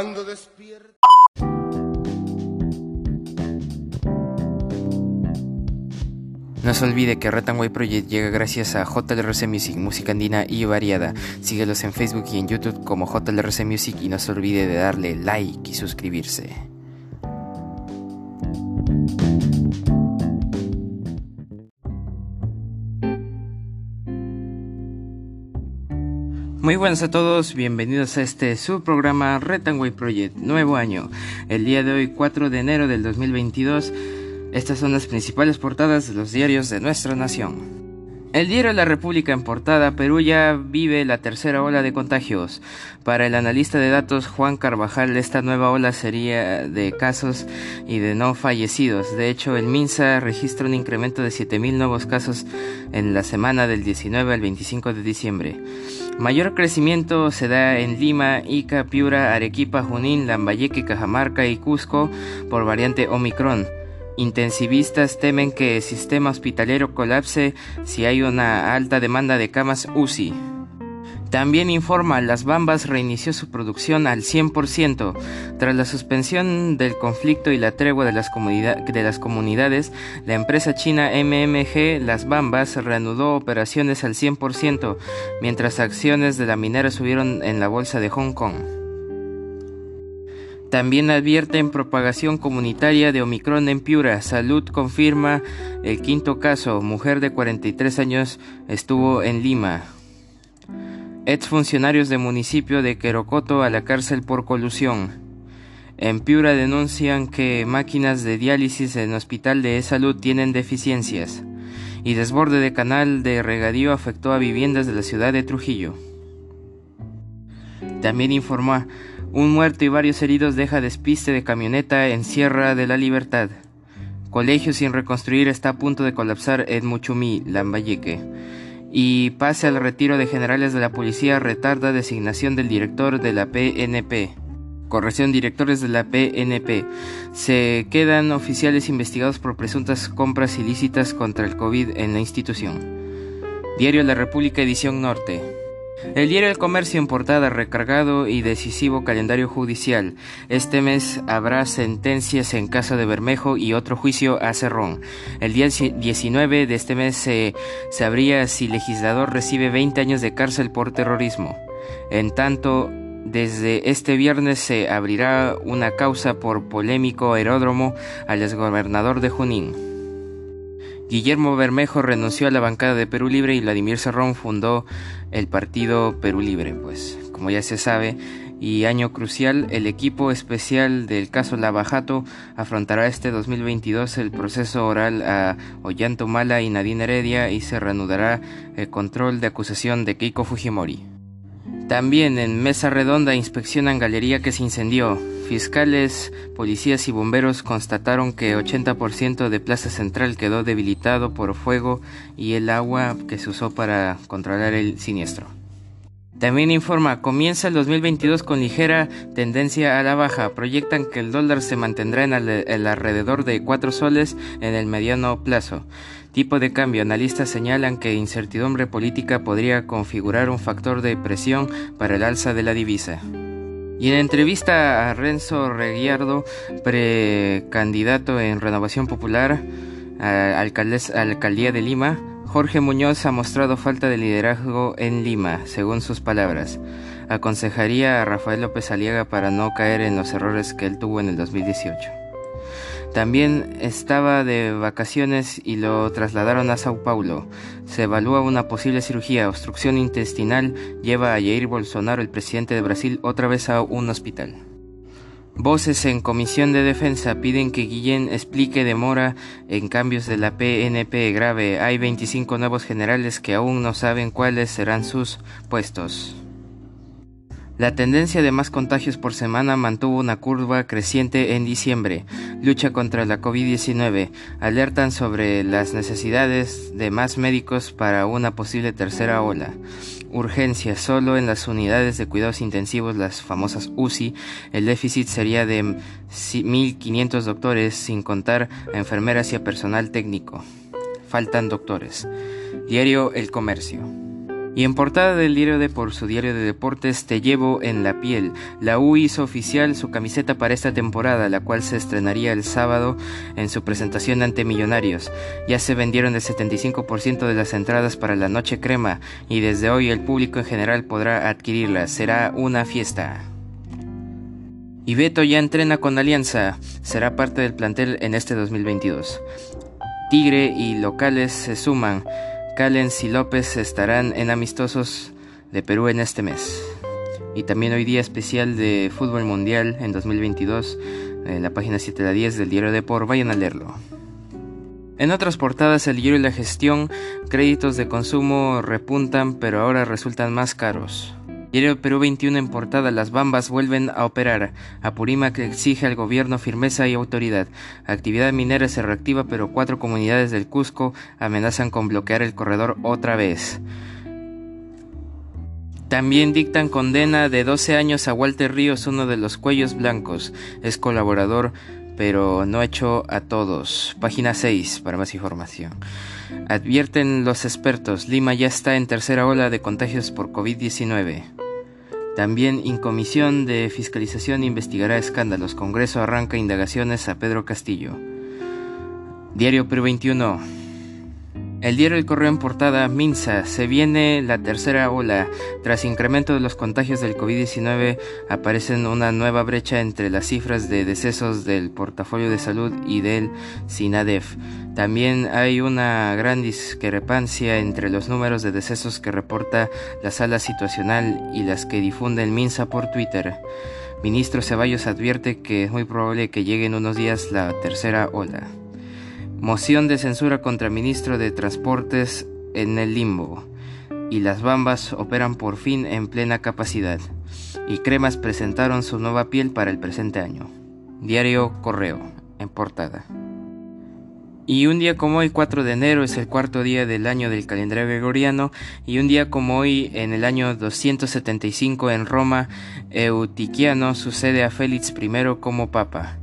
cuando despierta. No se olvide que Way Project llega gracias a JLRC Music, música andina y variada. Síguelos en Facebook y en YouTube como JLRC Music y no se olvide de darle like y suscribirse. Muy buenas a todos, bienvenidos a este subprograma Way Project, nuevo año. El día de hoy, 4 de enero del 2022, estas son las principales portadas de los diarios de nuestra nación. El diario La República en portada, Perú ya vive la tercera ola de contagios. Para el analista de datos Juan Carvajal, esta nueva ola sería de casos y de no fallecidos. De hecho, el MINSA registra un incremento de 7.000 nuevos casos en la semana del 19 al 25 de diciembre. Mayor crecimiento se da en Lima, Ica, Piura, Arequipa, Junín, Lambayeque, Cajamarca y Cusco por variante Omicron. Intensivistas temen que el sistema hospitalero colapse si hay una alta demanda de camas UCI. También informa, Las Bambas reinició su producción al 100%. Tras la suspensión del conflicto y la tregua de las, de las, comunidades, la empresa china MMG Las Bambas reanudó operaciones al 100%, mientras acciones de la minera subieron en la bolsa de Hong Kong. También advierten propagación comunitaria de Omicron en Piura. Salud confirma el quinto caso. Mujer de 43 años estuvo en Lima. Exfuncionarios del municipio de Querocoto a la cárcel por colusión. En Piura denuncian que máquinas de diálisis en hospital de salud tienen deficiencias. Y desborde de canal de regadío afectó a viviendas de la ciudad de Trujillo. También informó un muerto y varios heridos deja despiste de camioneta en Sierra de la Libertad. Colegio sin reconstruir está a punto de colapsar en Muchumí, Lambayeque. Y pase al retiro de generales de la policía retarda designación del director de la PNP. Corrección, directores de la PNP. Se quedan oficiales investigados por presuntas compras ilícitas contra el COVID en la institución. Diario La República, edición norte. El diario El Comercio en portada recargado y decisivo calendario judicial. Este mes habrá sentencias en caso de Bermejo y otro juicio a Cerrón. El día 19 de este mes se sabría si legislador recibe 20 años de cárcel por terrorismo. En tanto, desde este viernes se abrirá una causa por polémico aeródromo al exgobernador de Junín. Guillermo Bermejo renunció a la bancada de Perú Libre y Vladimir Serrón fundó el partido Perú Libre, pues como ya se sabe, y año crucial, el equipo especial del caso Lavajato afrontará este 2022 el proceso oral a Ollanto Mala y Nadine Heredia y se reanudará el control de acusación de Keiko Fujimori. También en Mesa Redonda inspeccionan galería que se incendió. Fiscales, policías y bomberos constataron que 80% de Plaza Central quedó debilitado por fuego y el agua que se usó para controlar el siniestro. También informa, comienza el 2022 con ligera tendencia a la baja. Proyectan que el dólar se mantendrá en el, alrededor de 4 soles en el mediano plazo. Tipo de cambio. Analistas señalan que incertidumbre política podría configurar un factor de presión para el alza de la divisa. Y en entrevista a Renzo Reguiardo, precandidato en Renovación Popular a Alcaldía de Lima, Jorge Muñoz ha mostrado falta de liderazgo en Lima, según sus palabras. Aconsejaría a Rafael López Aliaga para no caer en los errores que él tuvo en el 2018. También estaba de vacaciones y lo trasladaron a Sao Paulo. Se evalúa una posible cirugía. Obstrucción intestinal lleva a Jair Bolsonaro, el presidente de Brasil, otra vez a un hospital. Voces en Comisión de Defensa piden que Guillén explique demora en cambios de la PNP grave. Hay 25 nuevos generales que aún no saben cuáles serán sus puestos. La tendencia de más contagios por semana mantuvo una curva creciente en diciembre. Lucha contra la COVID-19. Alertan sobre las necesidades de más médicos para una posible tercera ola. Urgencia. Solo en las unidades de cuidados intensivos, las famosas UCI, el déficit sería de 1.500 doctores, sin contar a enfermeras y a personal técnico. Faltan doctores. Diario El Comercio. Y en portada del diario de por su diario de deportes Te llevo en la piel. La U hizo oficial su camiseta para esta temporada, la cual se estrenaría el sábado en su presentación ante Millonarios. Ya se vendieron el 75% de las entradas para la noche crema y desde hoy el público en general podrá adquirirlas. Será una fiesta. Y Beto ya entrena con Alianza, será parte del plantel en este 2022. Tigre y locales se suman. Callens y López estarán en amistosos de Perú en este mes. Y también hoy día especial de fútbol mundial en 2022 en la página 7 de 10 del diario Depor, vayan a leerlo. En otras portadas, el diario y la gestión, créditos de consumo repuntan, pero ahora resultan más caros. Diario Perú 21 en portada, las bambas vuelven a operar. Apurímac exige al gobierno firmeza y autoridad. Actividad minera se reactiva, pero cuatro comunidades del Cusco amenazan con bloquear el corredor otra vez. También dictan condena de 12 años a Walter Ríos, uno de los cuellos blancos. Es colaborador, pero no hecho a todos. Página 6 para más información. Advierten los expertos, Lima ya está en tercera ola de contagios por COVID-19. También Incomisión de Fiscalización investigará escándalos. Congreso arranca indagaciones a Pedro Castillo. Diario Perú 21. El diario El Correo en portada, Minsa, se viene la tercera ola. Tras incremento de los contagios del COVID-19, aparecen una nueva brecha entre las cifras de decesos del portafolio de salud y del SINADEF. También hay una gran discrepancia entre los números de decesos que reporta la sala situacional y las que difunde el MINSA por Twitter. Ministro Ceballos advierte que es muy probable que llegue en unos días la tercera ola. Moción de censura contra ministro de Transportes en el limbo. Y las bambas operan por fin en plena capacidad. Y Cremas presentaron su nueva piel para el presente año. Diario Correo, en portada. Y un día como hoy, 4 de enero, es el cuarto día del año del calendario gregoriano, y un día como hoy, en el año 275 en Roma, Eutiquiano sucede a Félix I como papa.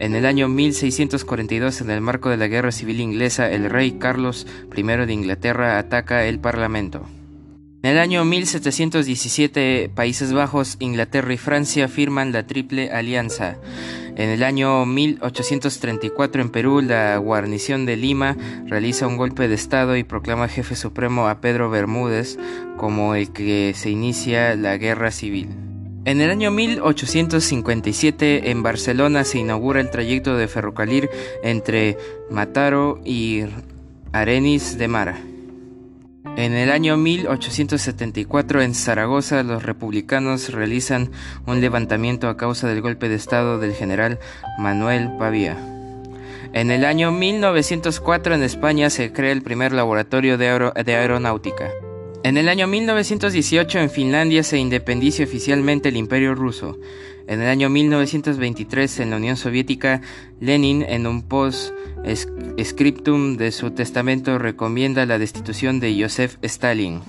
En el año 1642, en el marco de la Guerra Civil Inglesa, el rey Carlos I de Inglaterra ataca el Parlamento. En el año 1717, Países Bajos, Inglaterra y Francia firman la Triple Alianza. En el año 1834, en Perú, la guarnición de Lima realiza un golpe de Estado y proclama jefe supremo a Pedro Bermúdez como el que se inicia la Guerra Civil. En el año 1857 en Barcelona se inaugura el trayecto de ferrocarril entre Mataro y Arenis de Mar. En el año 1874 en Zaragoza los republicanos realizan un levantamiento a causa del golpe de estado del general Manuel Pavía. En el año 1904 en España se crea el primer laboratorio de, aeronáutica. En el año 1918 en Finlandia se independicia oficialmente el Imperio ruso. En el año 1923 en la Unión Soviética, Lenin en un post-scriptum de su testamento recomienda la destitución de Joseph Stalin.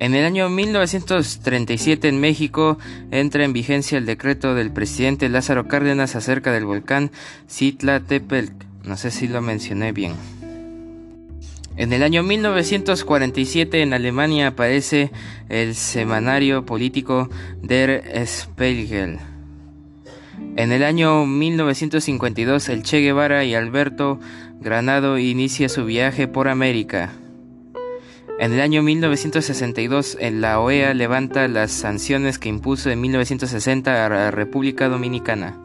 En el año 1937 en México entra en vigencia el decreto del presidente Lázaro Cárdenas acerca del volcán Tepelk. No sé si lo mencioné bien. En el año 1947 en Alemania aparece el semanario político Der Spiegel. En el año 1952 el Che Guevara y Alberto Granado inicia su viaje por América. En el año 1962 en la OEA levanta las sanciones que impuso en 1960 a la República Dominicana.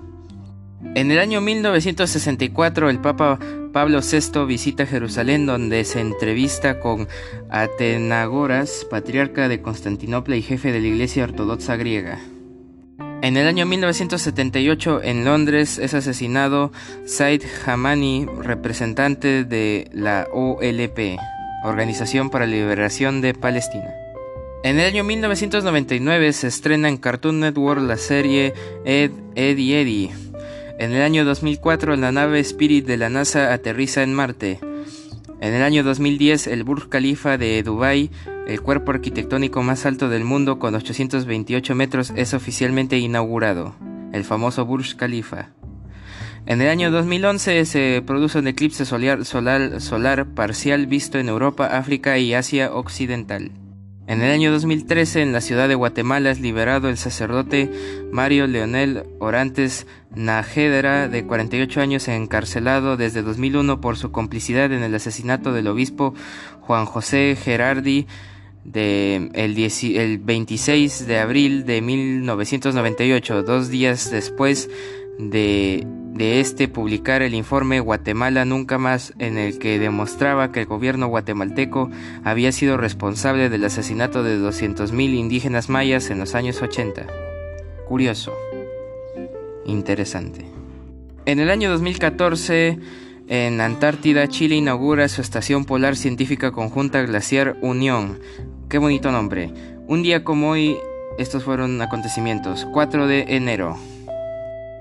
En el año 1964 el Papa Pablo VI visita Jerusalén donde se entrevista con Atenagoras, patriarca de Constantinopla y jefe de la Iglesia Ortodoxa griega. En el año 1978 en Londres es asesinado Said Hamani, representante de la OLP, Organización para la Liberación de Palestina. En el año 1999 se estrena en Cartoon Network la serie Ed, Eddie Eddie en el año 2004 la nave Spirit de la NASA aterriza en Marte. En el año 2010 el Burj Khalifa de Dubái, el cuerpo arquitectónico más alto del mundo con 828 metros, es oficialmente inaugurado, el famoso Burj Khalifa. En el año 2011 se produce un eclipse solar, solar, solar parcial visto en Europa, África y Asia Occidental. En el año 2013, en la ciudad de Guatemala, es liberado el sacerdote Mario Leonel Orantes Najedra, de 48 años, encarcelado desde 2001 por su complicidad en el asesinato del obispo Juan José Gerardi de el, el 26 de abril de 1998, dos días después de de este publicar el informe Guatemala Nunca Más en el que demostraba que el gobierno guatemalteco había sido responsable del asesinato de 200.000 indígenas mayas en los años 80. Curioso. Interesante. En el año 2014, en Antártida, Chile inaugura su estación polar científica conjunta glaciar Unión. Qué bonito nombre. Un día como hoy, estos fueron acontecimientos. 4 de enero.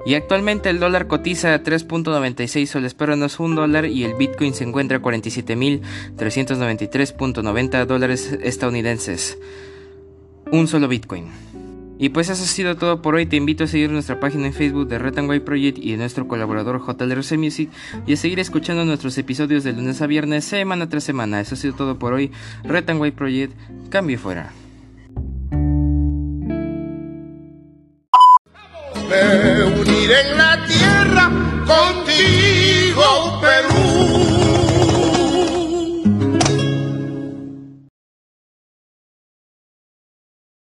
Y actualmente el dólar cotiza a 3.96 soles peruanos un dólar y el Bitcoin se encuentra a 47.393.90 dólares estadounidenses. Un solo Bitcoin. Y pues eso ha sido todo por hoy. Te invito a seguir nuestra página en Facebook de Red White Project y de nuestro colaborador JLRC Music y a seguir escuchando nuestros episodios de lunes a viernes, semana tras semana. Eso ha sido todo por hoy. Red White Project, cambio fuera en la tierra contigo, Perú.